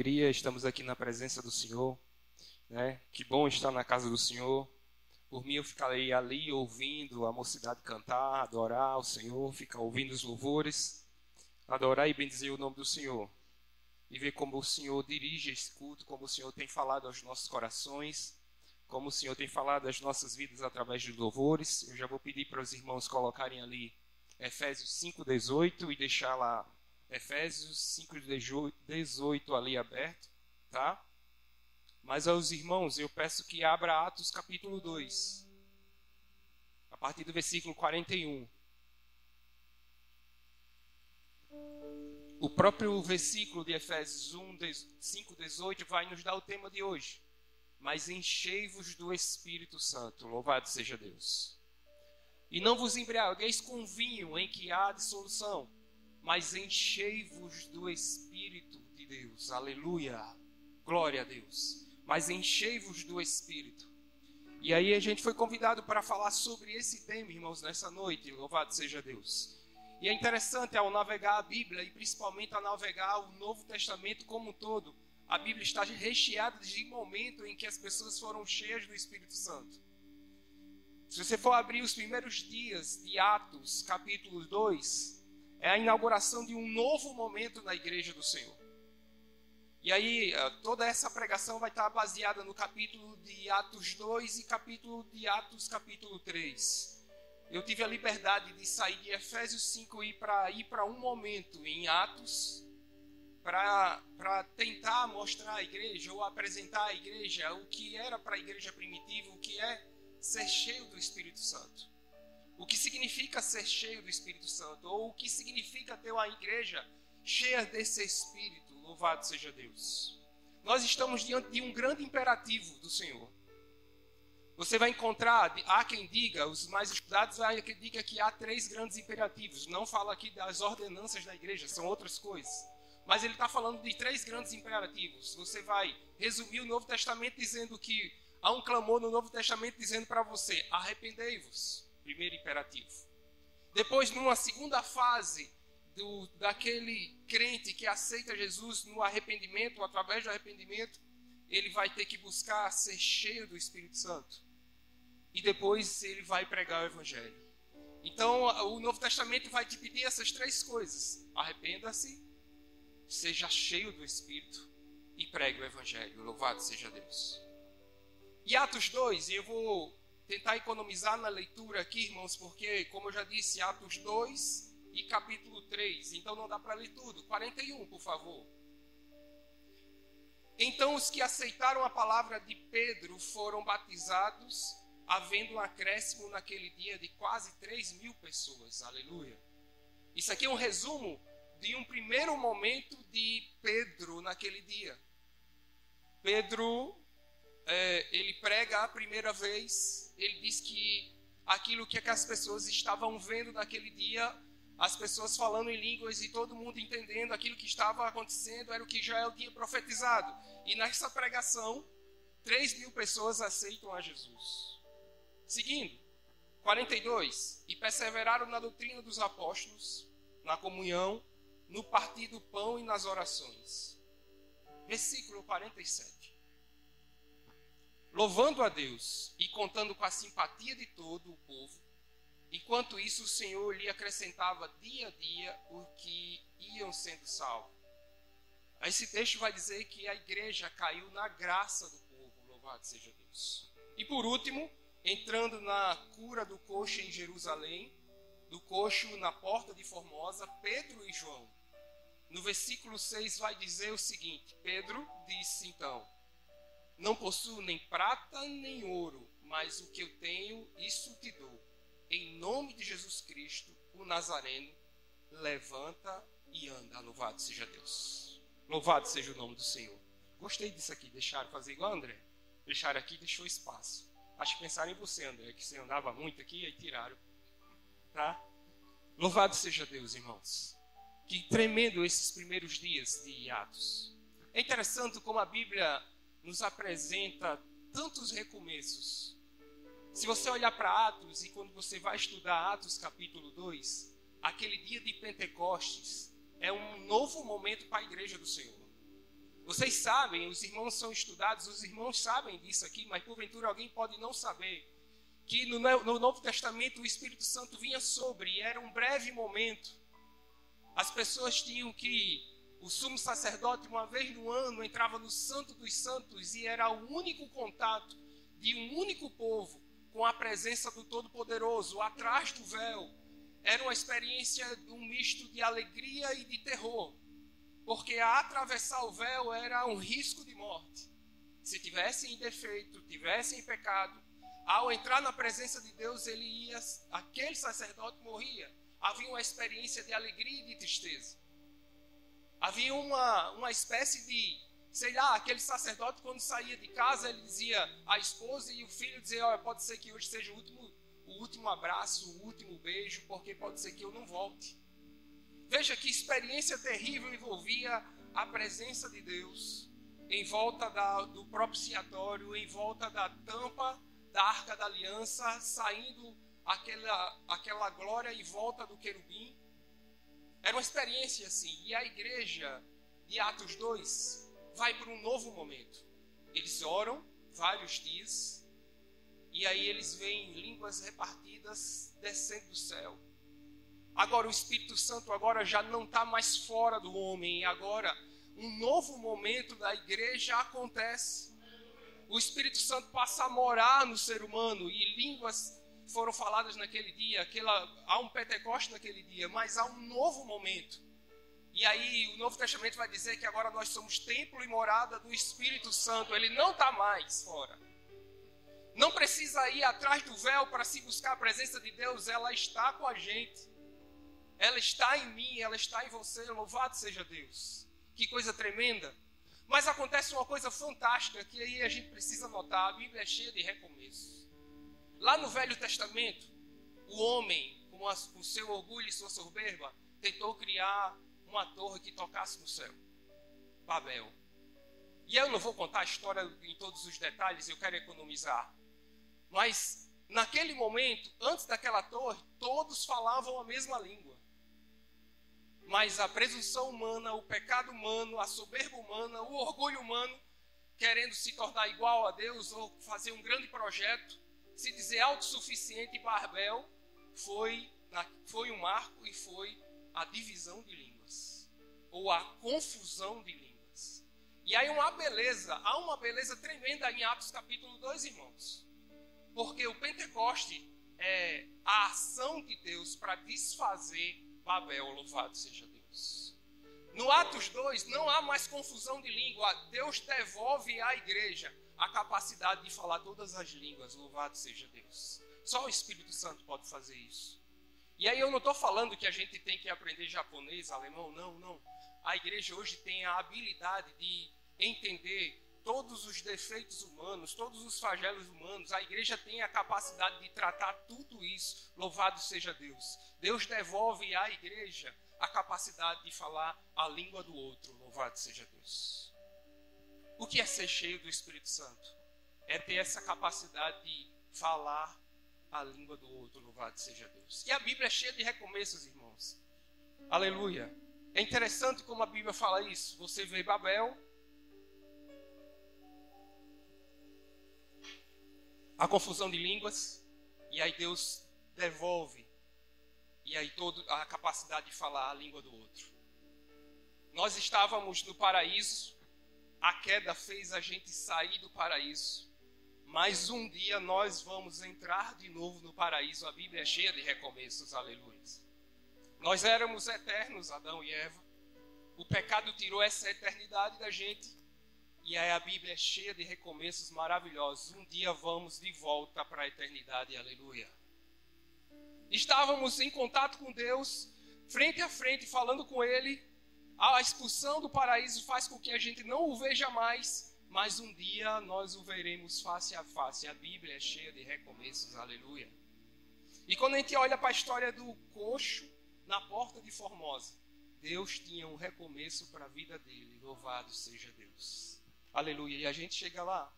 alegria estamos aqui na presença do Senhor, né? Que bom estar na casa do Senhor. Por mim eu ficarei ali ouvindo a mocidade cantar, adorar o Senhor, ficar ouvindo os louvores, adorar e bendizer o nome do Senhor. E ver como o Senhor dirige esse culto, como o Senhor tem falado aos nossos corações, como o Senhor tem falado às nossas vidas através de louvores. Eu já vou pedir para os irmãos colocarem ali Efésios 5:18 e deixar lá Efésios 5:18 ali aberto, tá? Mas aos irmãos, eu peço que abra Atos capítulo 2, a partir do versículo 41. O próprio versículo de Efésios 1, 5, 18 vai nos dar o tema de hoje. Mas enchei-vos do Espírito Santo. Louvado seja Deus. E não vos embriagueis com vinho em que há dissolução, mas enchei-vos do Espírito de Deus. Aleluia. Glória a Deus. Mas enchei-vos do Espírito. E aí a gente foi convidado para falar sobre esse tema, irmãos, nessa noite. Louvado seja Deus. E é interessante ao navegar a Bíblia e principalmente ao navegar o Novo Testamento como um todo, a Bíblia está recheada de momento em que as pessoas foram cheias do Espírito Santo. Se você for abrir os primeiros dias de Atos, capítulo 2, é a inauguração de um novo momento na igreja do Senhor. E aí, eh, toda essa pregação vai estar baseada no capítulo de Atos 2 e capítulo de Atos, capítulo 3. Eu tive a liberdade de sair de Efésios 5 e ir para ir para um momento em Atos, para tentar mostrar à igreja ou apresentar à igreja o que era para a igreja primitiva, o que é ser cheio do Espírito Santo. O que significa ser cheio do Espírito Santo, ou o que significa ter uma igreja cheia desse Espírito. Louvado seja Deus. Nós estamos diante de um grande imperativo do Senhor. Você vai encontrar, há quem diga, os mais estudados, há quem diga que há três grandes imperativos. Não fala aqui das ordenanças da igreja, são outras coisas. Mas ele está falando de três grandes imperativos. Você vai resumir o Novo Testamento dizendo que há um clamor no Novo Testamento dizendo para você: arrependei-vos. Primeiro imperativo. Depois, numa segunda fase do, daquele crente que aceita Jesus no arrependimento, através do arrependimento, ele vai ter que buscar ser cheio do Espírito Santo. E depois ele vai pregar o Evangelho. Então, o Novo Testamento vai te pedir essas três coisas: arrependa-se, seja cheio do Espírito e pregue o Evangelho. Louvado seja Deus. E Atos 2, eu vou tentar economizar na leitura aqui, irmãos, porque, como eu já disse, Atos 2 e capítulo 3, então não dá para ler tudo. 41, por favor. Então os que aceitaram a palavra de Pedro foram batizados, havendo um acréscimo naquele dia de quase 3 mil pessoas. Aleluia. Isso aqui é um resumo de um primeiro momento de Pedro naquele dia. Pedro, é, ele prega a primeira vez, ele diz que aquilo que, é que as pessoas estavam vendo naquele dia, as pessoas falando em línguas e todo mundo entendendo aquilo que estava acontecendo, era o que Joel tinha profetizado. E nessa pregação, 3 mil pessoas aceitam a Jesus. Seguindo, 42. E perseveraram na doutrina dos apóstolos, na comunhão, no partir do pão e nas orações. Versículo 47. Louvando a Deus e contando com a simpatia de todo o povo, enquanto isso o Senhor lhe acrescentava dia a dia o que iam sendo salvos. Esse texto vai dizer que a igreja caiu na graça do povo, louvado seja Deus. E por último, entrando na cura do coxo em Jerusalém, do coxo na porta de Formosa, Pedro e João no versículo 6 vai dizer o seguinte: Pedro disse então: Não possuo nem prata nem ouro, mas o que eu tenho, isso te dou. Em nome de Jesus Cristo, o Nazareno, levanta e anda. Louvado seja Deus. Louvado seja o nome do Senhor. Gostei disso aqui, deixaram fazer igual André. Deixaram aqui deixou espaço. Acho que pensaram em você, André, que você andava muito aqui e tiraram. Tá? Louvado seja Deus, irmãos. Que tremendo esses primeiros dias de Atos. É interessante como a Bíblia nos apresenta tantos recomeços. Se você olhar para Atos e quando você vai estudar Atos capítulo 2, aquele dia de Pentecostes, é um novo momento para a igreja do Senhor. Vocês sabem, os irmãos são estudados, os irmãos sabem disso aqui, mas porventura alguém pode não saber que no, no Novo Testamento o Espírito Santo vinha sobre, e era um breve momento. As pessoas tinham que o sumo sacerdote, uma vez no ano, entrava no Santo dos Santos e era o único contato de um único povo com a presença do Todo-Poderoso, atrás do véu. Era uma experiência, um misto de alegria e de terror, porque atravessar o véu era um risco de morte. Se tivessem defeito, tivessem pecado, ao entrar na presença de Deus, ele ia, aquele sacerdote morria. Havia uma experiência de alegria e de tristeza. Havia uma, uma espécie de, sei lá, aquele sacerdote quando saía de casa, ele dizia à esposa e o filho dizia, olha, pode ser que hoje seja o último, o último abraço, o último beijo, porque pode ser que eu não volte. Veja que experiência terrível envolvia a presença de Deus em volta da, do propiciatório, em volta da tampa da arca da aliança, saindo aquela, aquela glória em volta do querubim. Era uma experiência assim. E a igreja de Atos 2 vai para um novo momento. Eles oram vários dias e aí eles veem línguas repartidas descendo do céu. Agora o Espírito Santo agora já não está mais fora do homem e agora um novo momento da igreja acontece. O Espírito Santo passa a morar no ser humano e línguas foram faladas naquele dia, aquela, há um Pentecoste naquele dia, mas há um novo momento. E aí o Novo Testamento vai dizer que agora nós somos templo e morada do Espírito Santo, ele não está mais fora. Não precisa ir atrás do véu para se buscar a presença de Deus, ela está com a gente. Ela está em mim, ela está em você, louvado seja Deus. Que coisa tremenda. Mas acontece uma coisa fantástica que aí a gente precisa notar: a Bíblia é cheia de recomeços. Lá no Velho Testamento, o homem, com o seu orgulho e sua soberba, tentou criar uma torre que tocasse no céu Babel. E eu não vou contar a história em todos os detalhes, eu quero economizar. Mas, naquele momento, antes daquela torre, todos falavam a mesma língua. Mas a presunção humana, o pecado humano, a soberba humana, o orgulho humano, querendo se tornar igual a Deus ou fazer um grande projeto, se dizer autossuficiente Barbel foi, foi um marco e foi a divisão de línguas, ou a confusão de línguas. E aí uma beleza, há uma beleza tremenda em Atos capítulo 2, irmãos. Porque o Pentecoste é a ação de Deus para desfazer Babel, louvado seja Deus. No Atos 2 não há mais confusão de língua, Deus devolve à igreja a capacidade de falar todas as línguas. Louvado seja Deus. Só o Espírito Santo pode fazer isso. E aí eu não estou falando que a gente tem que aprender japonês, alemão, não, não. A igreja hoje tem a habilidade de entender todos os defeitos humanos, todos os flagelos humanos. A igreja tem a capacidade de tratar tudo isso. Louvado seja Deus. Deus devolve à igreja a capacidade de falar a língua do outro. Louvado seja Deus. O que é ser cheio do Espírito Santo? É ter essa capacidade de falar a língua do outro, louvado seja Deus. E a Bíblia é cheia de recomeços, irmãos. Aleluia. É interessante como a Bíblia fala isso. Você vê Babel, a confusão de línguas, e aí Deus devolve, e aí toda a capacidade de falar a língua do outro. Nós estávamos no paraíso, a queda fez a gente sair do paraíso. Mas um dia nós vamos entrar de novo no paraíso. A Bíblia é cheia de recomeços, aleluia. Nós éramos eternos, Adão e Eva. O pecado tirou essa eternidade da gente. E aí a Bíblia é cheia de recomeços maravilhosos. Um dia vamos de volta para a eternidade, aleluia. Estávamos em contato com Deus, frente a frente, falando com Ele a expulsão do paraíso faz com que a gente não o veja mais, mas um dia nós o veremos face a face. A Bíblia é cheia de recomeços, aleluia. E quando a gente olha para a história do coxo na porta de Formosa, Deus tinha um recomeço para a vida dele. Louvado seja Deus. Aleluia. E a gente chega lá.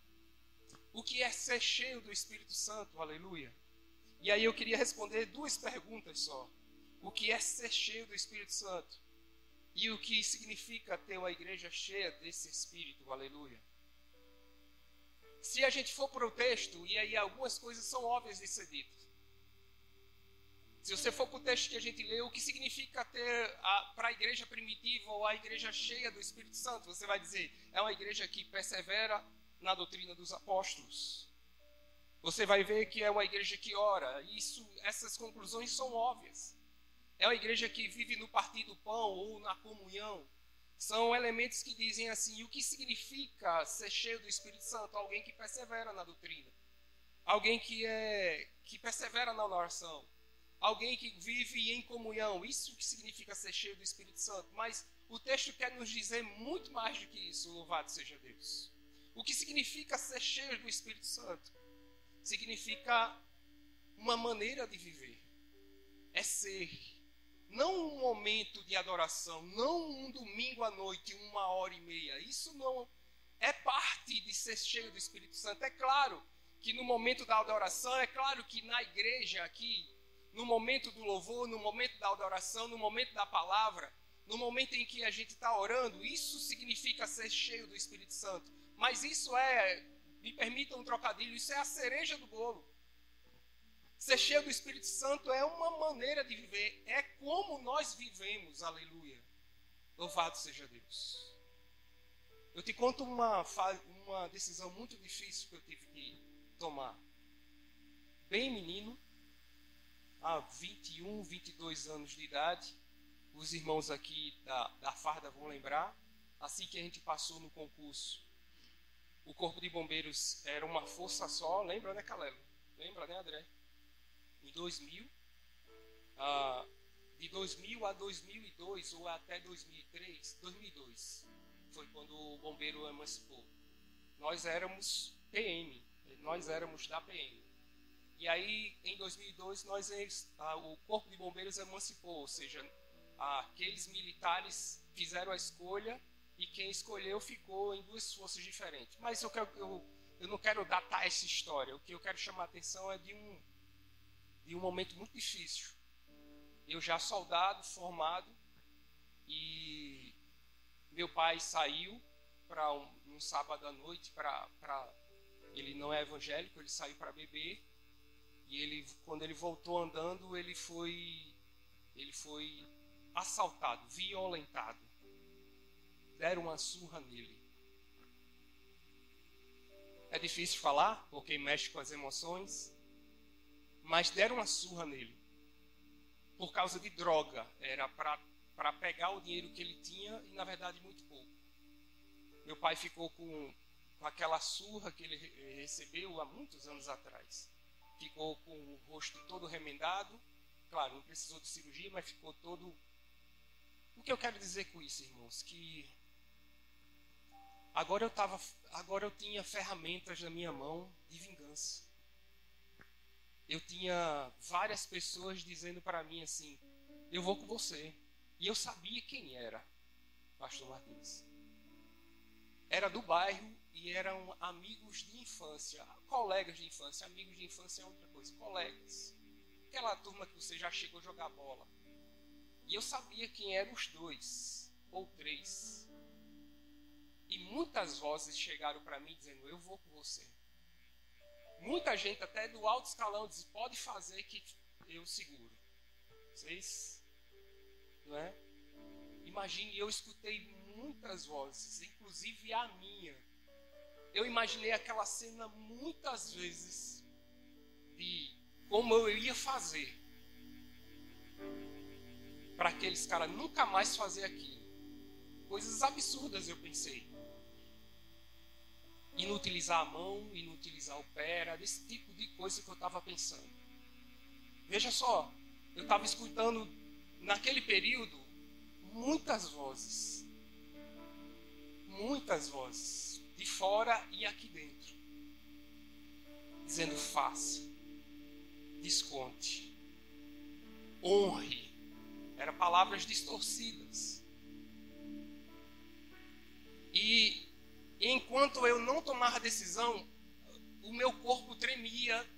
O que é ser cheio do Espírito Santo? Aleluia. E aí eu queria responder duas perguntas só. O que é ser cheio do Espírito Santo? E o que significa ter uma igreja cheia desse Espírito, aleluia. Se a gente for para o texto, e aí algumas coisas são óbvias de ser. Se você for para o texto que a gente leu, o que significa ter para a igreja primitiva ou a igreja cheia do Espírito Santo? Você vai dizer, é uma igreja que persevera na doutrina dos apóstolos. Você vai ver que é uma igreja que ora. Isso, essas conclusões são óbvias. É uma igreja que vive no partir do pão ou na comunhão. São elementos que dizem assim: o que significa ser cheio do Espírito Santo? Alguém que persevera na doutrina. Alguém que é que persevera na oração. Alguém que vive em comunhão. Isso que significa ser cheio do Espírito Santo. Mas o texto quer nos dizer muito mais do que isso, louvado seja Deus. O que significa ser cheio do Espírito Santo? Significa uma maneira de viver. É ser não um momento de adoração, não um domingo à noite, uma hora e meia. Isso não é parte de ser cheio do Espírito Santo. É claro que no momento da adoração, é claro que na igreja aqui, no momento do louvor, no momento da adoração, no momento da palavra, no momento em que a gente está orando, isso significa ser cheio do Espírito Santo. Mas isso é, me permitam um trocadilho, isso é a cereja do bolo. Ser cheio do Espírito Santo é uma maneira de viver, é como nós vivemos, aleluia. Louvado seja Deus. Eu te conto uma, uma decisão muito difícil que eu tive que tomar. Bem menino, há 21, 22 anos de idade, os irmãos aqui da, da Farda vão lembrar, assim que a gente passou no concurso, o Corpo de Bombeiros era uma força só, lembra, né, Calelo? Lembra, né, André? Em 2000, ah, de 2000 a 2002 ou até 2003, 2002 foi quando o bombeiro emancipou. Nós éramos PM, nós éramos da PM. E aí, em 2002, nós, ah, o Corpo de Bombeiros emancipou, ou seja, aqueles militares fizeram a escolha e quem escolheu ficou em duas forças diferentes. Mas eu, quero, eu, eu não quero datar essa história. O que eu quero chamar a atenção é de um de um momento muito difícil. Eu já soldado, formado, e meu pai saiu para um, um, sábado à noite para ele não é evangélico, ele saiu para beber e ele quando ele voltou andando ele foi ele foi assaltado, violentado. Deram uma surra nele. É difícil falar porque mexe com as emoções, mas deram uma surra nele por causa de droga. Era para pegar o dinheiro que ele tinha e, na verdade, muito pouco. Meu pai ficou com, com aquela surra que ele recebeu há muitos anos atrás. Ficou com o rosto todo remendado. Claro, não precisou de cirurgia, mas ficou todo. O que eu quero dizer com isso, irmãos? Que agora eu tava, agora eu tinha ferramentas na minha mão de vingança eu tinha várias pessoas dizendo para mim assim: eu vou com você. E eu sabia quem era, Pastor Martins. Era do bairro e eram amigos de infância, colegas de infância. Amigos de infância é outra coisa, colegas. Aquela turma que você já chegou a jogar bola. E eu sabia quem eram os dois ou três. E muitas vozes chegaram para mim dizendo: Eu vou com você. Muita gente, até do alto escalão, diz: pode fazer que eu seguro. Vocês, não é? Imagine, eu escutei muitas vozes, inclusive a minha. Eu imaginei aquela cena muitas vezes de como eu ia fazer para aqueles caras nunca mais fazer aquilo. Coisas absurdas eu pensei inutilizar a mão, inutilizar o pé, era desse tipo de coisa que eu estava pensando. Veja só, eu estava escutando naquele período muitas vozes, muitas vozes, de fora e aqui dentro, dizendo: faça, desconte, honre. Eram palavras distorcidas. E enquanto eu não tomava decisão, o meu corpo tremia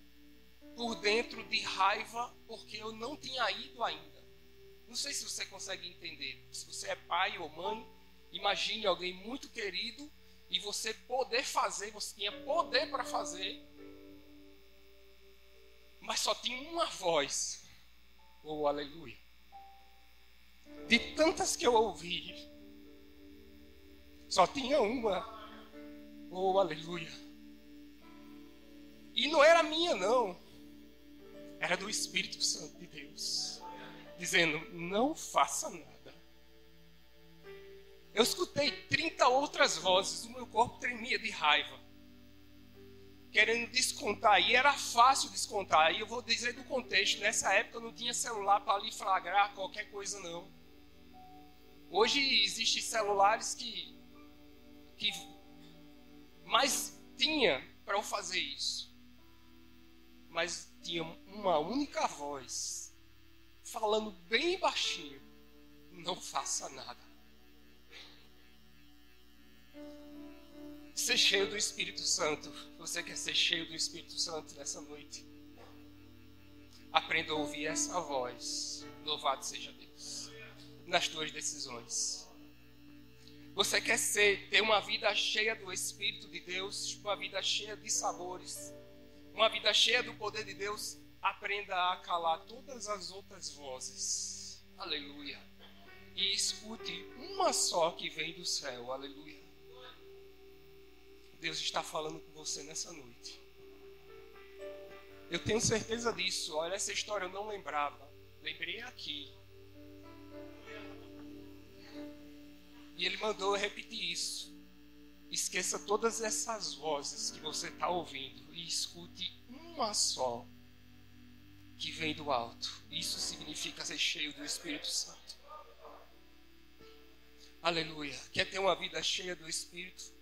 por dentro de raiva, porque eu não tinha ido ainda. Não sei se você consegue entender. Se você é pai ou mãe, imagine alguém muito querido e você poder fazer, você tinha poder para fazer, mas só tinha uma voz. Oh, aleluia. De tantas que eu ouvi, só tinha uma. Oh, aleluia. E não era minha, não. Era do Espírito Santo de Deus. Dizendo: não faça nada. Eu escutei 30 outras vozes, o meu corpo tremia de raiva. Querendo descontar, e era fácil descontar. E eu vou dizer do contexto: nessa época não tinha celular para lhe flagrar qualquer coisa, não. Hoje existem celulares que, que mais tinha para eu fazer isso. Mas tinha uma única voz falando bem baixinho: não faça nada. Ser cheio do Espírito Santo. Você quer ser cheio do Espírito Santo nessa noite? Aprenda a ouvir essa voz. Louvado seja Deus. Nas tuas decisões. Você quer ser, ter uma vida cheia do Espírito de Deus, uma vida cheia de sabores, uma vida cheia do poder de Deus? Aprenda a calar todas as outras vozes. Aleluia. E escute uma só que vem do céu. Aleluia. Deus está falando com você nessa noite. Eu tenho certeza disso. Olha, essa história eu não lembrava. Lembrei aqui. E ele mandou repetir isso. Esqueça todas essas vozes que você está ouvindo e escute uma só que vem do alto. Isso significa ser cheio do Espírito Santo. Aleluia. Quer ter uma vida cheia do Espírito?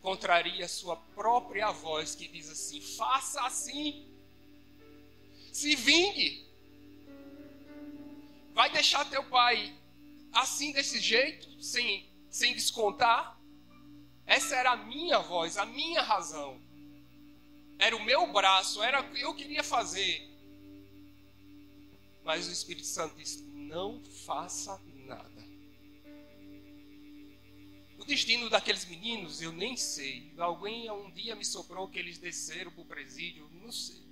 contraria a sua própria voz que diz assim: faça assim, se vingue. Vai deixar teu pai assim desse jeito, sem, sem descontar? Essa era a minha voz, a minha razão. Era o meu braço, era o que eu queria fazer. Mas o Espírito Santo disse: não faça nada destino daqueles meninos eu nem sei. Alguém um dia me soprou que eles desceram para o presídio, não sei.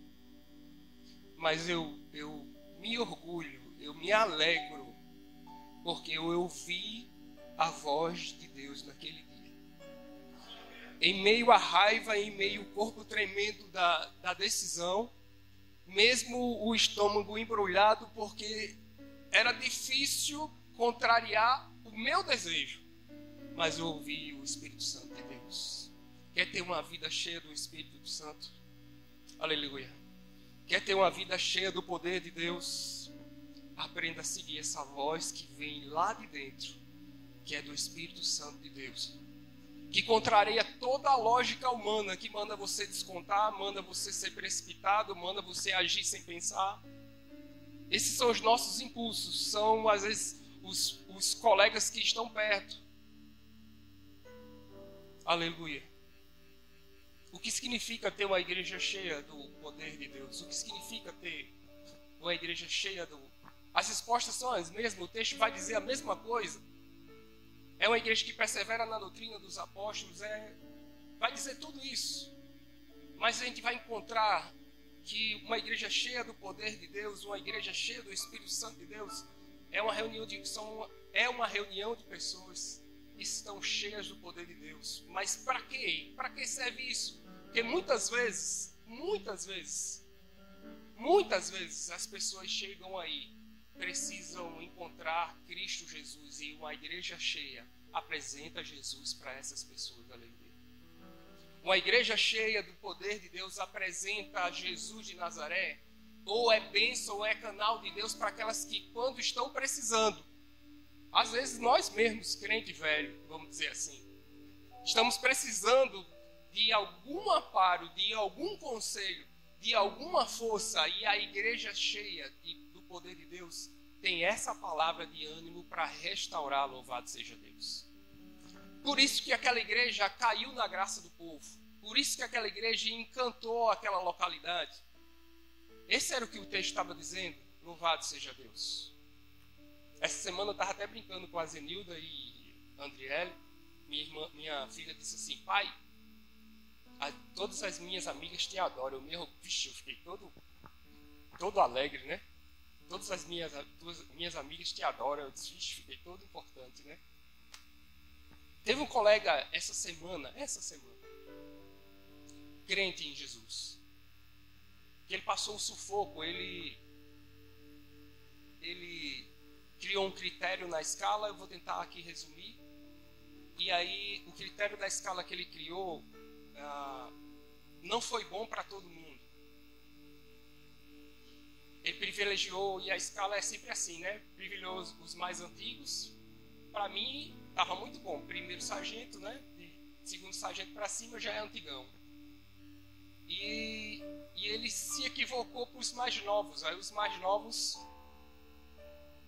Mas eu, eu me orgulho, eu me alegro, porque eu ouvi a voz de Deus naquele dia. Em meio à raiva, em meio ao corpo tremendo da, da decisão, mesmo o estômago embrulhado, porque era difícil contrariar o meu desejo mas eu ouvi o Espírito Santo de Deus. Quer ter uma vida cheia do Espírito Santo? Aleluia. Quer ter uma vida cheia do poder de Deus? Aprenda a seguir essa voz que vem lá de dentro, que é do Espírito Santo de Deus. Que contraria toda a lógica humana que manda você descontar, manda você ser precipitado, manda você agir sem pensar. Esses são os nossos impulsos, são às vezes os, os colegas que estão perto, Aleluia. O que significa ter uma igreja cheia do poder de Deus? O que significa ter uma igreja cheia do. As respostas são as mesmas, o texto vai dizer a mesma coisa. É uma igreja que persevera na doutrina dos apóstolos, é... vai dizer tudo isso. Mas a gente vai encontrar que uma igreja cheia do poder de Deus, uma igreja cheia do Espírito Santo de Deus, é uma reunião de, são, é uma reunião de pessoas estão cheias do poder de Deus. Mas para quê? Para que serve isso? Porque muitas vezes, muitas vezes, muitas vezes as pessoas chegam aí, precisam encontrar Cristo Jesus e uma igreja cheia apresenta Jesus para essas pessoas. Aleluia. Uma igreja cheia do poder de Deus apresenta Jesus de Nazaré, ou é bênção, ou é canal de Deus para aquelas que, quando estão precisando, às vezes nós mesmos, crente velho, vamos dizer assim, estamos precisando de algum amparo, de algum conselho, de alguma força, e a igreja cheia de, poder de Deus tem essa palavra de ânimo para restaurar, louvado seja Deus. Por isso que aquela igreja caiu na graça do povo. Por isso que aquela igreja encantou aquela localidade. Esse era o que o texto estava dizendo. Louvado seja Deus. Essa semana eu estava até brincando com a Zenilda e Andriele. Minha, irmã, minha filha disse assim: Pai, a, todas as minhas amigas te adoram. Eu mesmo, vixe, eu fiquei todo, todo alegre, né? Todas as minhas, minhas amigas te adoram. Eu disse, fiquei todo importante, né? Teve um colega essa semana, essa semana, crente em Jesus, que ele passou um sufoco, ele, ele criou um critério na escala, eu vou tentar aqui resumir. E aí, o critério da escala que ele criou ah, não foi bom para todo mundo. Ele privilegiou, e a escala é sempre assim, né? Privilegiou os, os mais antigos. Para mim, estava muito bom. Primeiro sargento, né? De segundo sargento para cima já é antigão. E, e ele se equivocou para os mais novos. Aí os mais novos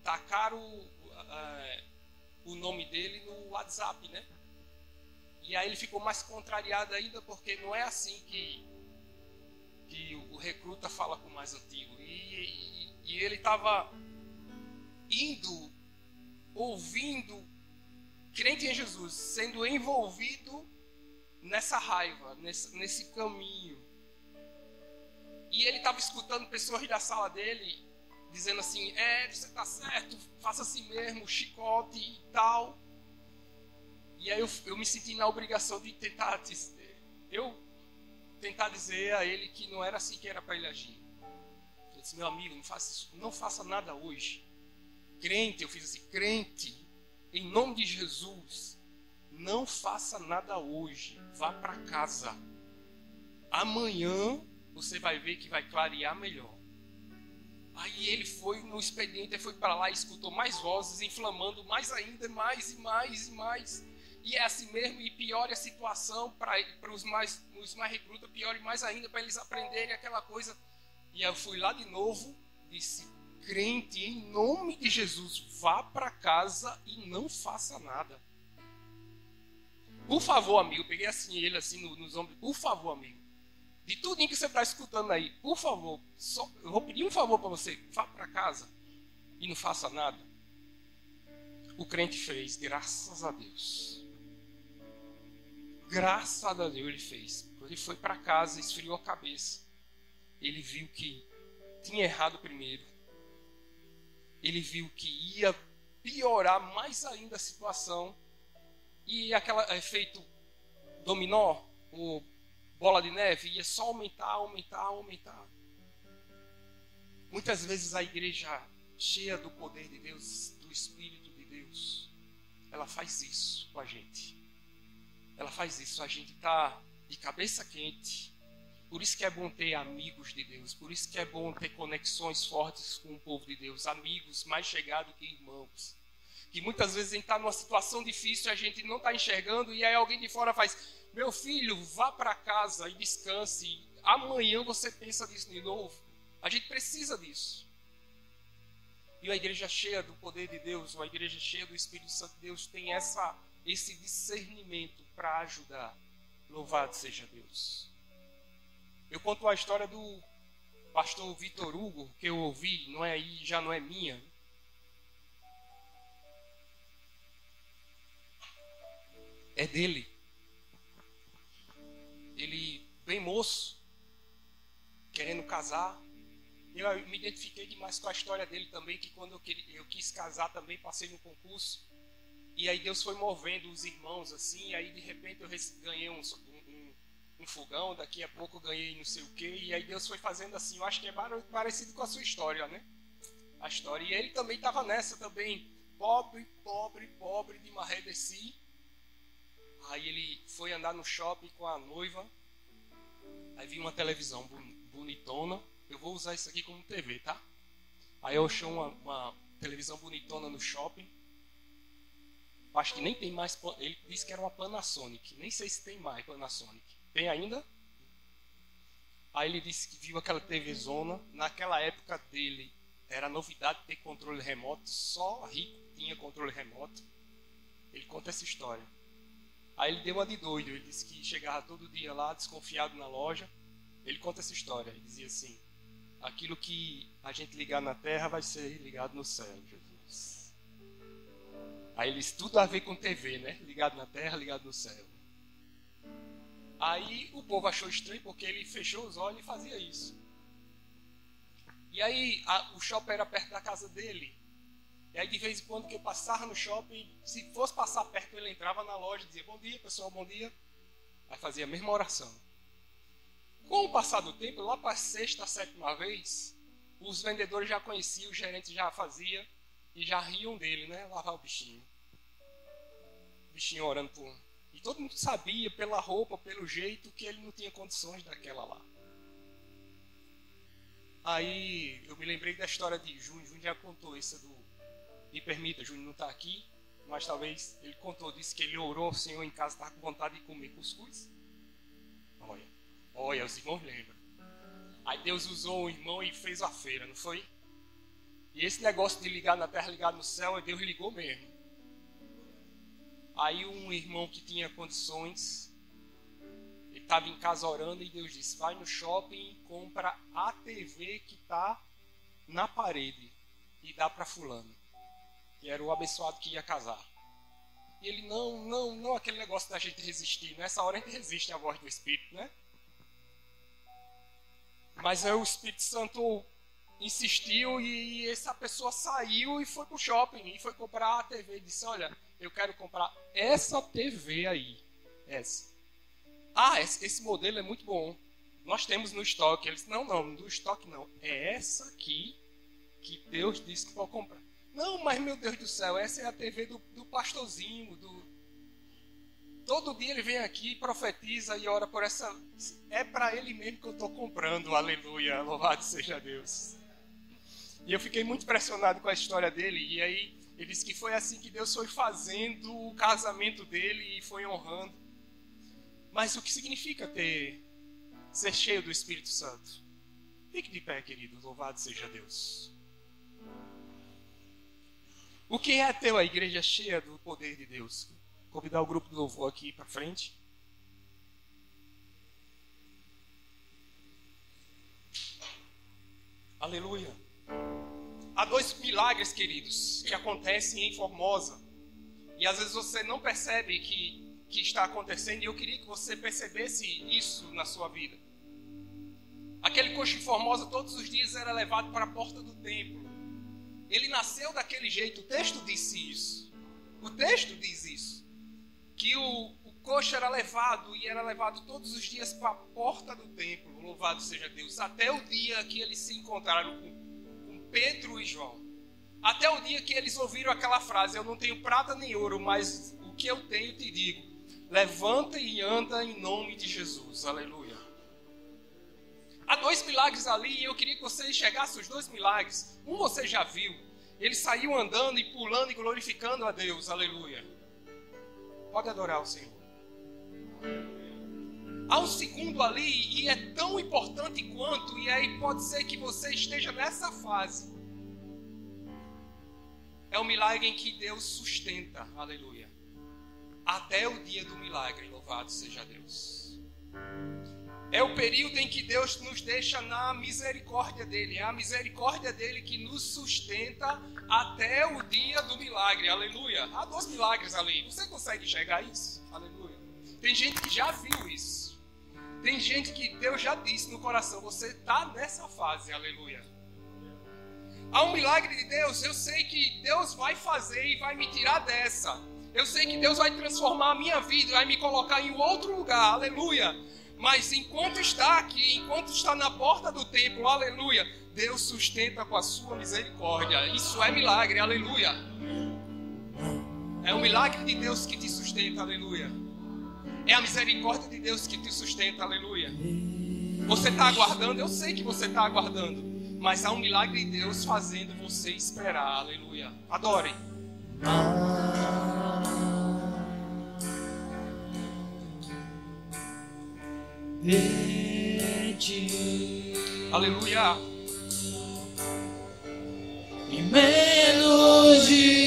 tacaram uh, o nome dele no WhatsApp, né? E aí ele ficou mais contrariado ainda, porque não é assim que, que o recruta fala com o mais antigo. E, e, e ele estava indo, ouvindo, crente em Jesus, sendo envolvido nessa raiva, nesse, nesse caminho. E ele estava escutando pessoas da sala dele dizendo assim: é, você está certo, faça assim mesmo, chicote e tal. E aí eu, eu me senti na obrigação de tentar eu tentar dizer a ele que não era assim que era para ele agir. Eu disse, meu amigo, não faça isso, não faça nada hoje. Crente, eu fiz assim, crente, em nome de Jesus, não faça nada hoje. Vá para casa. Amanhã você vai ver que vai clarear melhor. Aí ele foi no expediente, foi para lá escutou mais vozes, inflamando mais ainda, mais e mais e mais. E é assim mesmo, e piora a situação para os mais, os mais recrutas, piore mais ainda para eles aprenderem aquela coisa. E eu fui lá de novo, disse: crente, em nome de Jesus, vá para casa e não faça nada. Por favor, amigo, peguei assim ele assim nos ombros, por favor, amigo de tudo que você está escutando aí, por favor, só, eu vou pedir um favor para você, vá para casa e não faça nada. O crente fez, graças a Deus. Graças a Deus ele fez. Ele foi para casa, esfriou a cabeça. Ele viu que tinha errado primeiro. Ele viu que ia piorar mais ainda a situação. E aquele efeito dominó, o bola de neve ia só aumentar, aumentar, aumentar. Muitas vezes a igreja cheia do poder de Deus, do Espírito de Deus, ela faz isso com a gente. Ela faz isso. A gente está de cabeça quente. Por isso que é bom ter amigos de Deus. Por isso que é bom ter conexões fortes com o povo de Deus. Amigos mais chegados que irmãos. Que muitas vezes a gente está numa situação difícil, a gente não está enxergando, e aí alguém de fora faz: meu filho, vá para casa e descanse. Amanhã você pensa nisso de novo. A gente precisa disso. E a igreja cheia do poder de Deus, uma igreja cheia do Espírito Santo de Deus, tem essa, esse discernimento para ajudar. Louvado seja Deus. Eu conto a história do pastor Vitor Hugo, que eu ouvi, não é aí, já não é minha. É dele ele bem moço, querendo casar. Eu me identifiquei demais com a história dele também, que quando eu, eu quis casar também, passei no concurso. E aí Deus foi movendo os irmãos assim, aí de repente eu ganhei um, um, um fogão, daqui a pouco eu ganhei não sei o que, e aí Deus foi fazendo assim, eu acho que é parecido com a sua história, né? A história. E ele também estava nessa também, pobre, pobre, pobre de Marredeci. Aí ele foi andar no shopping com a noiva. Aí vi uma televisão bonitona. Eu vou usar isso aqui como TV, tá? Aí eu achei uma, uma televisão bonitona no shopping. Acho que nem tem mais. Ele disse que era uma Panasonic. Nem sei se tem mais Panasonic. Tem ainda? Aí ele disse que viu aquela TV zona. Naquela época dele era novidade ter controle remoto. Só rico tinha controle remoto. Ele conta essa história. Aí ele deu uma de doido. Ele disse que chegava todo dia lá, desconfiado na loja. Ele conta essa história. Ele dizia assim: Aquilo que a gente ligar na terra vai ser ligado no céu, Jesus. Aí eles tudo a ver com TV, né? Ligado na terra, ligado no céu. Aí o povo achou estranho porque ele fechou os olhos e fazia isso. E aí a, o shopping era perto da casa dele. E aí de vez em quando que eu passava no shopping, se fosse passar perto, ele entrava na loja e dizia: Bom dia, pessoal, bom dia. Aí fazia a mesma oração. Com o passar do tempo, lá para a sexta, sétima vez, os vendedores já conheciam, o gerente já fazia e já riam dele, né? Lavar o bichinho. Bichinho orando por. E todo mundo sabia pela roupa, pelo jeito, que ele não tinha condições daquela lá. Aí eu me lembrei da história de Júnior. Júnior já contou isso do. Me permita, Júnior não está aqui, mas talvez ele contou disso que ele orou, o Senhor em casa estava com vontade de comer cuscuz. Olha, olha, os irmãos lembram. Aí Deus usou o irmão e fez a feira, não foi? E esse negócio de ligar na terra, ligar no céu, Deus ligou mesmo. Aí um irmão que tinha condições, ele estava em casa orando e Deus disse: vai no shopping e compra a TV que está na parede e dá para fulano, que era o abençoado que ia casar. E ele, não, não, não aquele negócio da gente resistir. Nessa hora a gente resiste à voz do Espírito, né? Mas aí o Espírito Santo insistiu e essa pessoa saiu e foi pro shopping e foi comprar a TV e disse: Olha, eu quero comprar essa TV aí. Essa. Ah, esse modelo é muito bom. Nós temos no estoque. Ele disse: Não, não, no estoque não. É essa aqui que Deus disse que pode comprar. Não, mas meu Deus do céu, essa é a TV do, do pastorzinho, do. Todo dia ele vem aqui, profetiza e ora por essa. É para ele mesmo que eu estou comprando, aleluia, louvado seja Deus. E eu fiquei muito impressionado com a história dele. E aí ele disse que foi assim que Deus foi fazendo o casamento dele e foi honrando. Mas o que significa ter ser cheio do Espírito Santo? Fique de pé, querido. Louvado seja Deus. O que é ter a igreja cheia do poder de Deus? Convidar o grupo do louvor aqui para frente. Aleluia. Há dois milagres, queridos, que acontecem em Formosa. E às vezes você não percebe que, que está acontecendo, e eu queria que você percebesse isso na sua vida. Aquele coxo em Formosa todos os dias era levado para a porta do templo. Ele nasceu daquele jeito, o texto disse isso. O texto diz isso. Que o, o coxo era levado e era levado todos os dias para a porta do templo, louvado seja Deus, até o dia que eles se encontraram com Pedro e João. Até o dia que eles ouviram aquela frase: Eu não tenho prata nem ouro, mas o que eu tenho te digo. Levanta e anda em nome de Jesus. Aleluia. Há dois milagres ali e eu queria que você enxergasse os dois milagres. Um você já viu. Ele saiu andando e pulando e glorificando a Deus. Aleluia. Pode adorar o Senhor. Um segundo ali e é tão importante quanto, e aí pode ser que você esteja nessa fase. É o milagre em que Deus sustenta, aleluia. Até o dia do milagre, louvado seja Deus. É o período em que Deus nos deixa na misericórdia dele. É a misericórdia dele que nos sustenta até o dia do milagre. Aleluia. Há dois milagres ali. Você consegue enxergar isso? Aleluia. Tem gente que já viu isso. Tem gente que Deus já disse no coração: você está nessa fase, aleluia. Há um milagre de Deus, eu sei que Deus vai fazer e vai me tirar dessa. Eu sei que Deus vai transformar a minha vida, vai me colocar em outro lugar, aleluia. Mas enquanto está aqui, enquanto está na porta do templo, aleluia, Deus sustenta com a sua misericórdia. Isso é milagre, aleluia. É o milagre de Deus que te sustenta, aleluia. É a misericórdia de Deus que te sustenta, aleluia. Você está aguardando, eu sei que você está aguardando, mas há um milagre de Deus fazendo você esperar, aleluia. Adorem. Aleluia. E menos de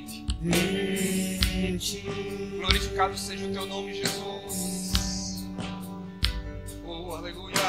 noite. Glorificado seja o teu nome, Jesus. Oh, aleluia.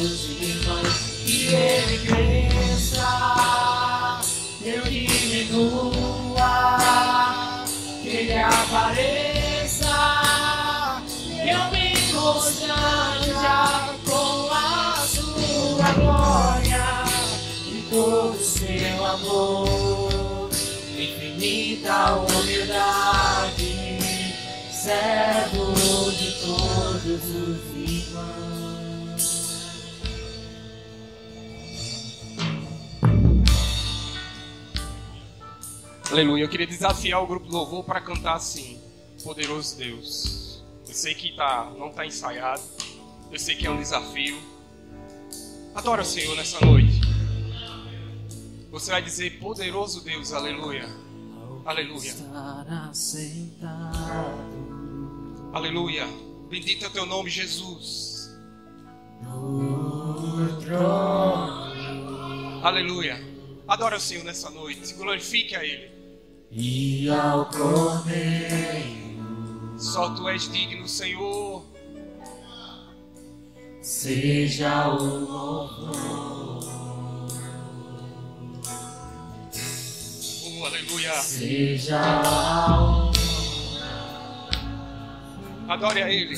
Os irmãos. Que ele cresça, eu diminua, que ele apareça, eu me constranja com a sua glória e todo o seu amor, infinita humildade, servo Aleluia. Eu queria desafiar o grupo do louvor para cantar assim: Poderoso Deus. Eu sei que tá, não está ensaiado. Eu sei que é um desafio. Adora o Senhor nessa noite. Você vai dizer: Poderoso Deus, aleluia. Aleluia. Aleluia. Bendito é o teu nome, Jesus. Aleluia. Adora o Senhor nessa noite. Glorifique a Ele. E ao cordeiro Só tu és digno, Senhor. seja o louvor, Oh, aleluia. seja a honra, Adore a Ele.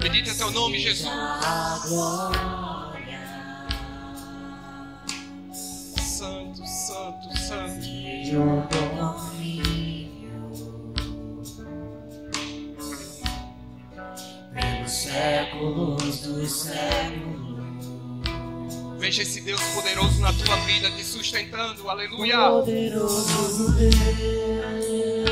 Bendito é teu nome, Jesus. Veja esse Deus poderoso na tua vida te sustentando. Aleluia. Poderoso Deus,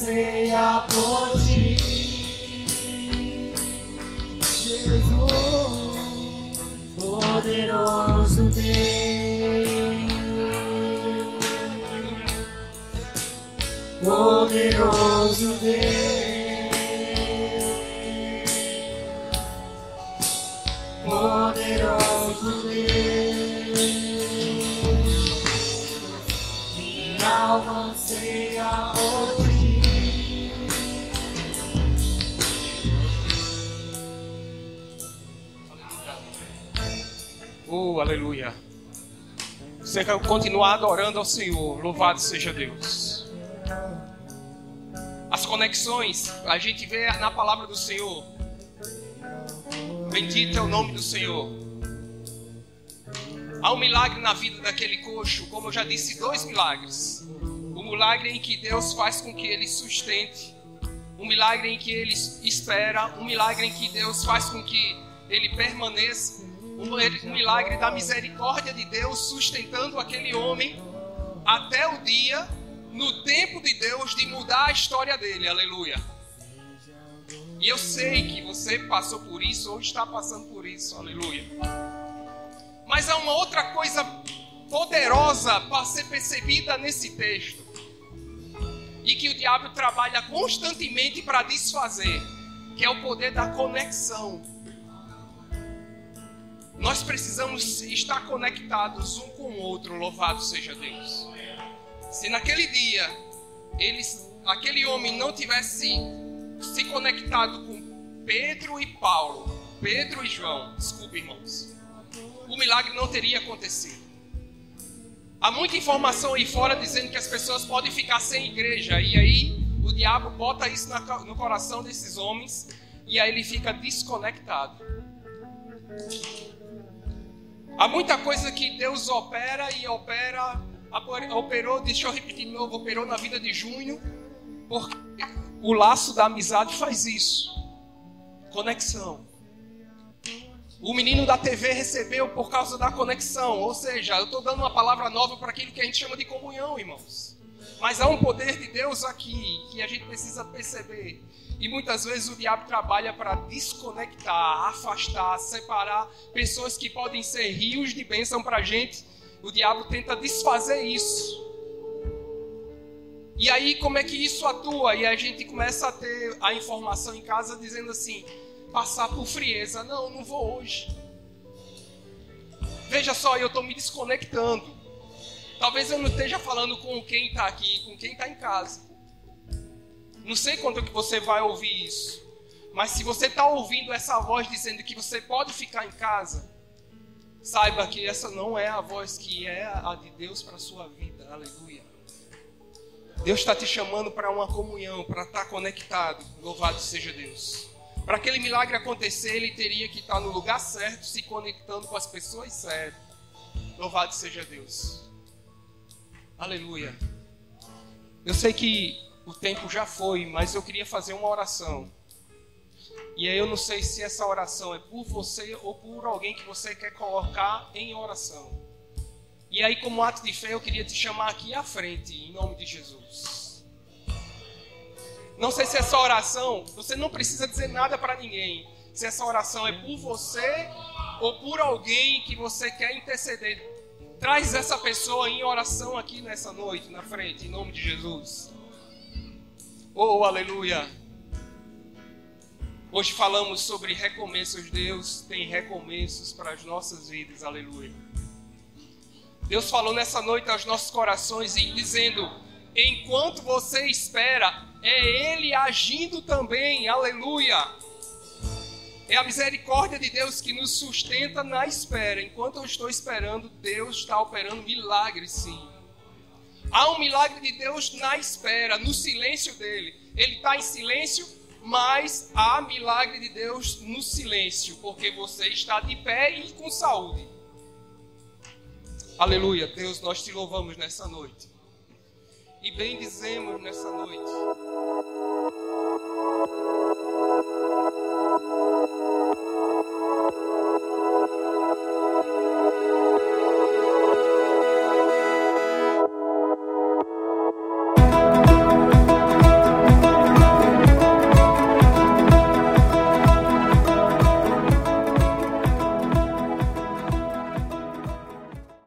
anseia por ti, Jesus, poderoso Deus, poderoso Deus, Aleluia. Você quer continuar adorando ao Senhor. Louvado seja Deus. As conexões, a gente vê na palavra do Senhor. Bendito é o nome do Senhor. Há um milagre na vida daquele coxo, como eu já disse, dois milagres. O milagre em que Deus faz com que ele sustente, um milagre em que ele espera, um milagre em que Deus faz com que ele permaneça, um milagre da misericórdia de Deus sustentando aquele homem até o dia, no tempo de Deus, de mudar a história dele. Aleluia. E eu sei que você passou por isso ou está passando por isso, aleluia. Mas há uma outra coisa poderosa para ser percebida nesse texto. E que o diabo trabalha constantemente para desfazer, que é o poder da conexão. Nós precisamos estar conectados um com o outro, louvado seja Deus. Se naquele dia eles, aquele homem não tivesse se conectado com Pedro e Paulo, Pedro e João, desculpe irmãos, o milagre não teria acontecido. Há muita informação aí fora dizendo que as pessoas podem ficar sem igreja, e aí o diabo bota isso no coração desses homens, e aí ele fica desconectado. Há muita coisa que Deus opera e opera, operou, deixa eu repetir de novo, operou na vida de Junho, porque o laço da amizade faz isso. Conexão. O menino da TV recebeu por causa da conexão. Ou seja, eu estou dando uma palavra nova para aquilo que a gente chama de comunhão, irmãos. Mas há um poder de Deus aqui que a gente precisa perceber. E muitas vezes o diabo trabalha para desconectar, afastar, separar pessoas que podem ser rios de bênção para a gente. O diabo tenta desfazer isso. E aí, como é que isso atua? E a gente começa a ter a informação em casa dizendo assim: passar por frieza. Não, não vou hoje. Veja só, eu estou me desconectando. Talvez eu não esteja falando com quem está aqui, com quem está em casa. Não sei quanto que você vai ouvir isso. Mas se você está ouvindo essa voz dizendo que você pode ficar em casa, saiba que essa não é a voz que é a de Deus para a sua vida. Aleluia. Deus está te chamando para uma comunhão, para estar tá conectado. Louvado seja Deus. Para aquele milagre acontecer, ele teria que estar no lugar certo, se conectando com as pessoas certas. Louvado seja Deus. Aleluia. Eu sei que o tempo já foi, mas eu queria fazer uma oração. E aí eu não sei se essa oração é por você ou por alguém que você quer colocar em oração. E aí, como ato de fé, eu queria te chamar aqui à frente, em nome de Jesus. Não sei se essa oração, você não precisa dizer nada para ninguém. Se essa oração é por você ou por alguém que você quer interceder. Traz essa pessoa em oração aqui nessa noite, na frente, em nome de Jesus. Oh, aleluia. Hoje falamos sobre recomeços. Deus tem recomeços para as nossas vidas, aleluia. Deus falou nessa noite aos nossos corações e dizendo: enquanto você espera, é Ele agindo também, aleluia. É a misericórdia de Deus que nos sustenta na espera. Enquanto eu estou esperando, Deus está operando milagres, sim. Há um milagre de Deus na espera, no silêncio dele. Ele está em silêncio, mas há milagre de Deus no silêncio, porque você está de pé e com saúde. Aleluia, Deus, nós te louvamos nessa noite e bendizemos nessa noite.